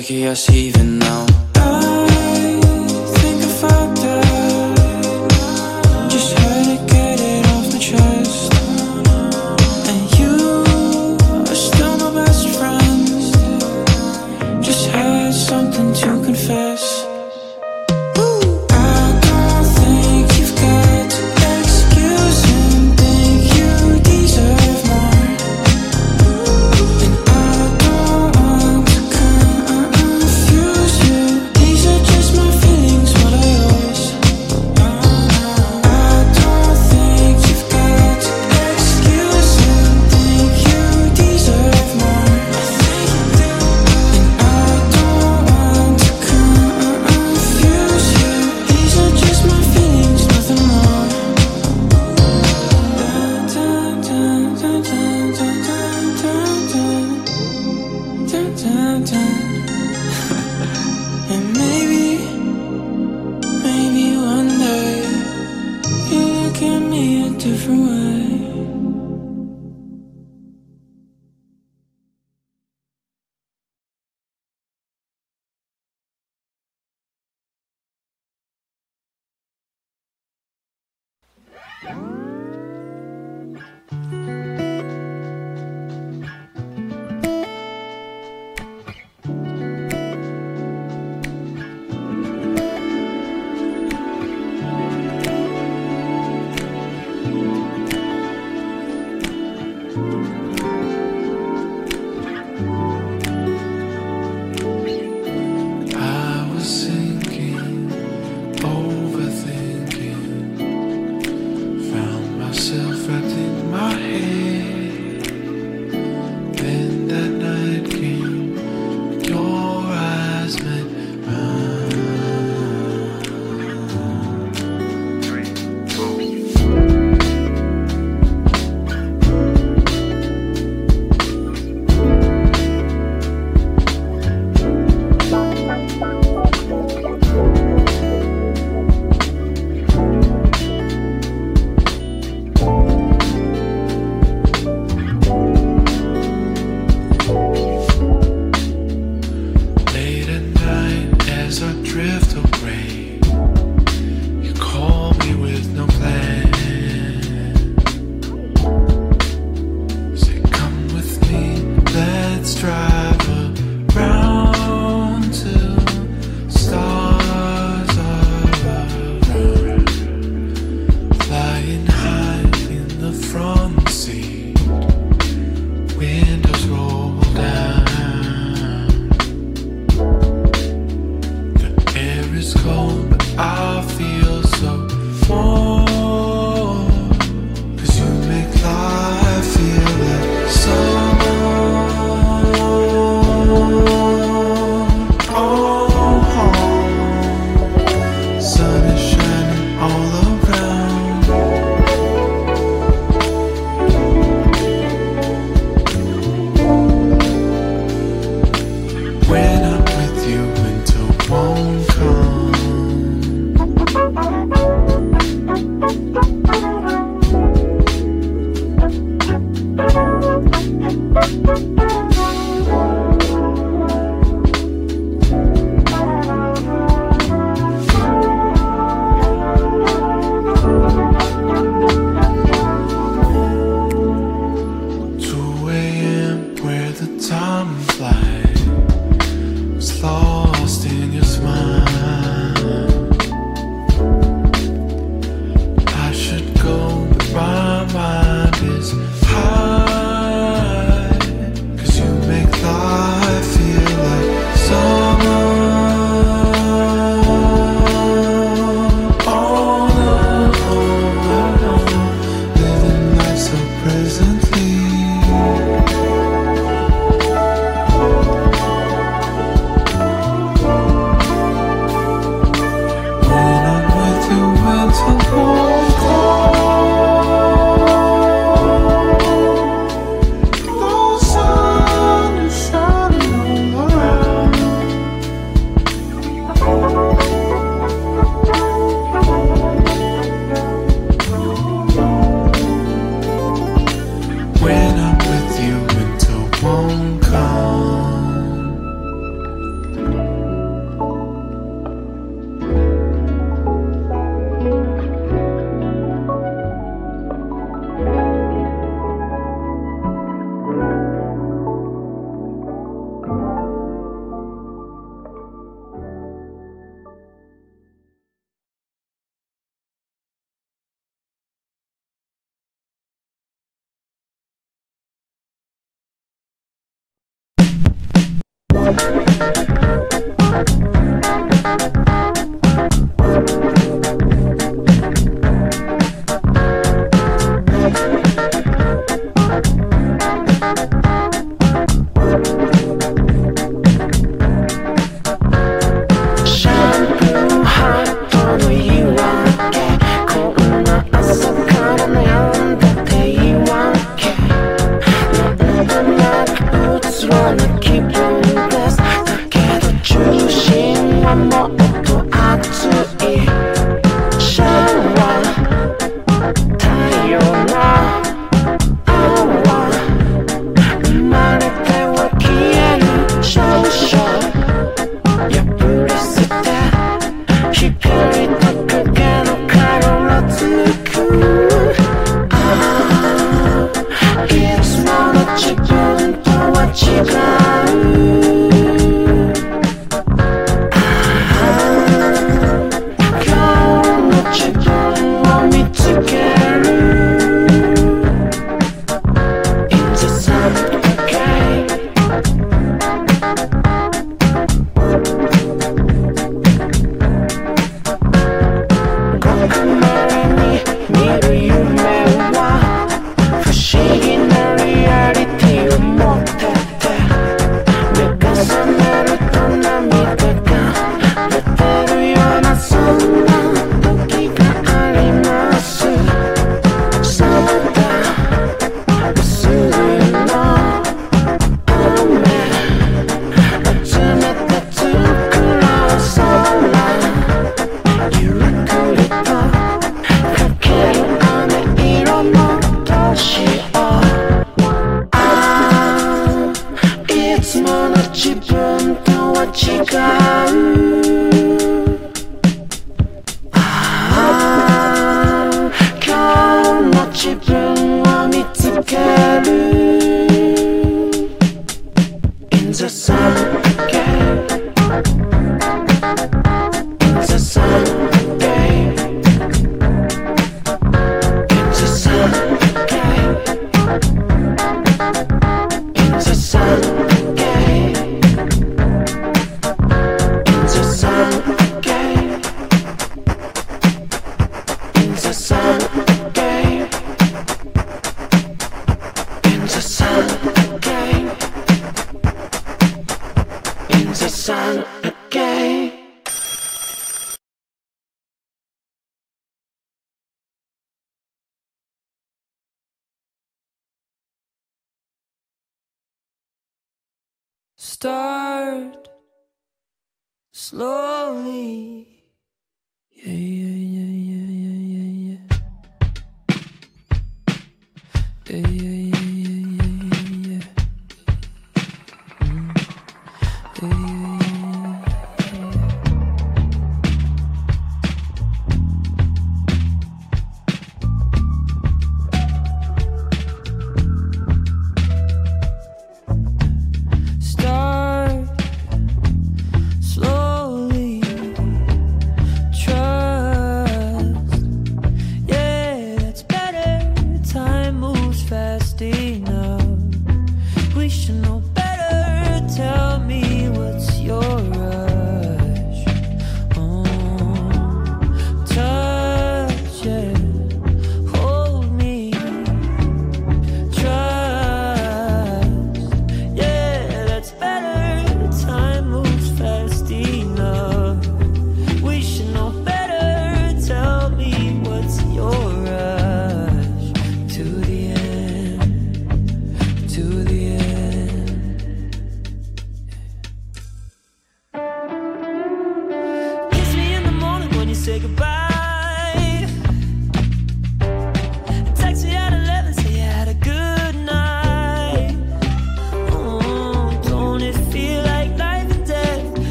seguía así mama Start slowly. Yeah, yeah,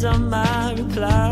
volcanoes, things can change